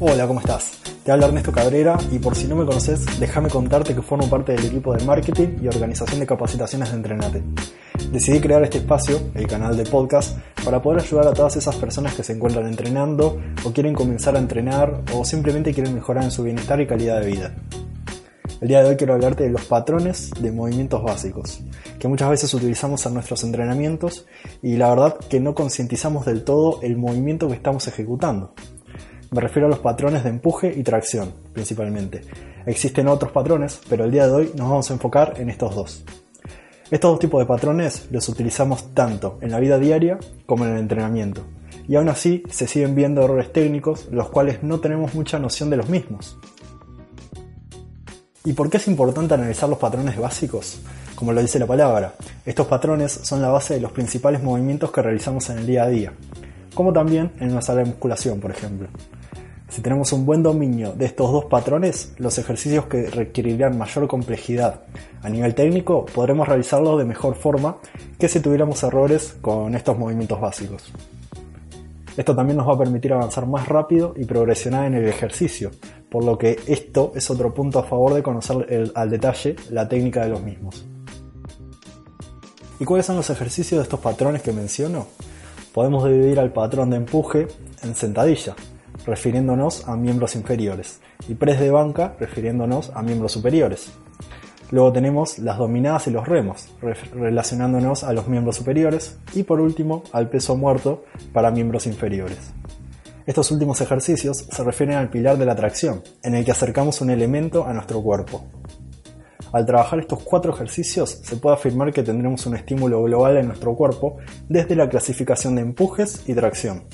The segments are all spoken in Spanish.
Hola, ¿cómo estás? Te habla Ernesto Cabrera y por si no me conoces, déjame contarte que formo parte del equipo de marketing y organización de capacitaciones de Entrenate. Decidí crear este espacio, el canal de podcast, para poder ayudar a todas esas personas que se encuentran entrenando o quieren comenzar a entrenar o simplemente quieren mejorar en su bienestar y calidad de vida. El día de hoy quiero hablarte de los patrones de movimientos básicos, que muchas veces utilizamos en nuestros entrenamientos y la verdad que no concientizamos del todo el movimiento que estamos ejecutando. Me refiero a los patrones de empuje y tracción, principalmente. Existen otros patrones, pero el día de hoy nos vamos a enfocar en estos dos. Estos dos tipos de patrones los utilizamos tanto en la vida diaria como en el entrenamiento. Y aún así se siguen viendo errores técnicos, los cuales no tenemos mucha noción de los mismos. ¿Y por qué es importante analizar los patrones básicos? Como lo dice la palabra, estos patrones son la base de los principales movimientos que realizamos en el día a día, como también en una sala de musculación, por ejemplo. Si tenemos un buen dominio de estos dos patrones, los ejercicios que requerirán mayor complejidad a nivel técnico podremos realizarlos de mejor forma que si tuviéramos errores con estos movimientos básicos. Esto también nos va a permitir avanzar más rápido y progresionar en el ejercicio, por lo que esto es otro punto a favor de conocer al detalle la técnica de los mismos. ¿Y cuáles son los ejercicios de estos patrones que menciono? Podemos dividir al patrón de empuje en sentadilla, refiriéndonos a miembros inferiores, y press de banca, refiriéndonos a miembros superiores. Luego tenemos las dominadas y los remos, relacionándonos a los miembros superiores, y por último al peso muerto para miembros inferiores. Estos últimos ejercicios se refieren al pilar de la tracción, en el que acercamos un elemento a nuestro cuerpo. Al trabajar estos cuatro ejercicios, se puede afirmar que tendremos un estímulo global en nuestro cuerpo desde la clasificación de empujes y tracción.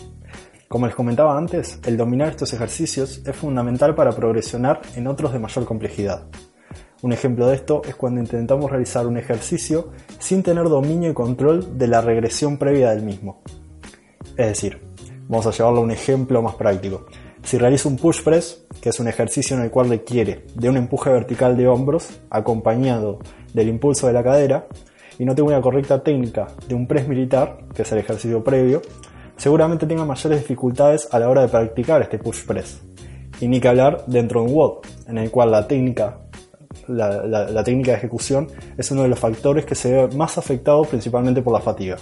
Como les comentaba antes, el dominar estos ejercicios es fundamental para progresionar en otros de mayor complejidad. Un ejemplo de esto es cuando intentamos realizar un ejercicio sin tener dominio y control de la regresión previa del mismo. Es decir, vamos a llevarlo a un ejemplo más práctico. Si realizo un push press, que es un ejercicio en el cual requiere de un empuje vertical de hombros acompañado del impulso de la cadera, y no tengo una correcta técnica de un press militar, que es el ejercicio previo, seguramente tenga mayores dificultades a la hora de practicar este push press. Y ni que hablar dentro de un WOD, en el cual la técnica, la, técnica de ejecución es uno de los factores que se ve más afectado principalmente por la fatiga.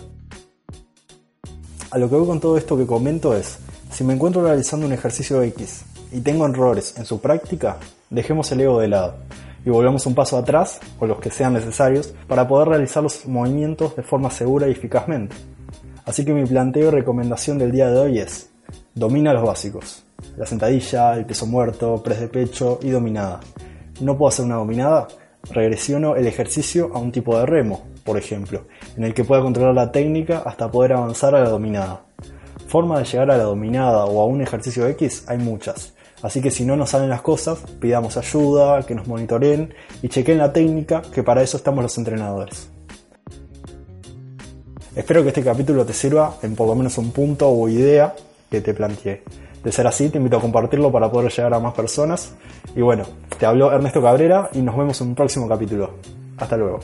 A lo que voy con todo esto que comento es, si me encuentro realizando un ejercicio X y tengo errores en su práctica, dejemos el ego de lado y volvamos un paso atrás, o los que sean necesarios, para poder realizar los movimientos de forma segura y eficazmente. Así que mi planteo y recomendación del día de hoy es, domina los básicos. La sentadilla, el peso muerto, press de pecho y dominada. No puedo hacer una dominada, regresiono el ejercicio a un tipo de remo, por ejemplo, en el que pueda controlar la técnica hasta poder avanzar a la dominada. Forma de llegar a la dominada o a un ejercicio X hay muchas, así que si no nos salen las cosas, pidamos ayuda, que nos monitoreen y chequen la técnica, que para eso estamos los entrenadores. Espero que este capítulo te sirva en por lo menos un punto o idea que te planteé. De ser así, te invito a compartirlo para poder llegar a más personas. Y bueno, te habló Ernesto Cabrera y nos vemos en un próximo capítulo. Hasta luego.